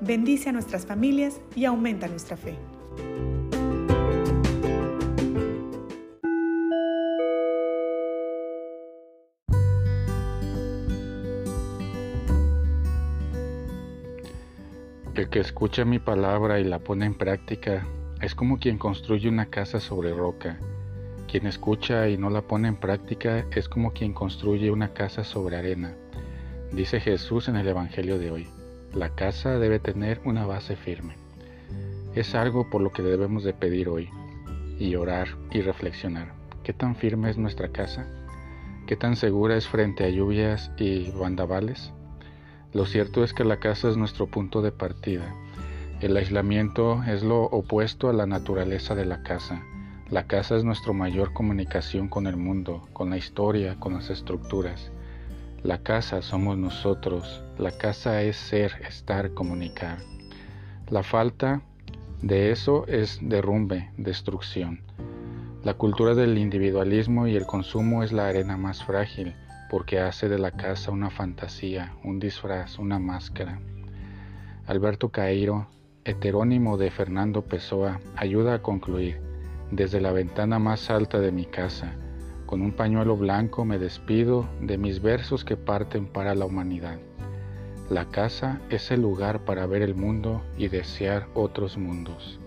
bendice a nuestras familias y aumenta nuestra fe. El que escucha mi palabra y la pone en práctica es como quien construye una casa sobre roca. Quien escucha y no la pone en práctica es como quien construye una casa sobre arena, dice Jesús en el Evangelio de hoy. La casa debe tener una base firme. Es algo por lo que debemos de pedir hoy y orar y reflexionar. ¿Qué tan firme es nuestra casa? ¿Qué tan segura es frente a lluvias y bandavales? Lo cierto es que la casa es nuestro punto de partida. El aislamiento es lo opuesto a la naturaleza de la casa. La casa es nuestra mayor comunicación con el mundo, con la historia, con las estructuras. La casa somos nosotros, la casa es ser, estar, comunicar. La falta de eso es derrumbe, destrucción. La cultura del individualismo y el consumo es la arena más frágil porque hace de la casa una fantasía, un disfraz, una máscara. Alberto Cairo, heterónimo de Fernando Pessoa, ayuda a concluir, desde la ventana más alta de mi casa, con un pañuelo blanco me despido de mis versos que parten para la humanidad. La casa es el lugar para ver el mundo y desear otros mundos.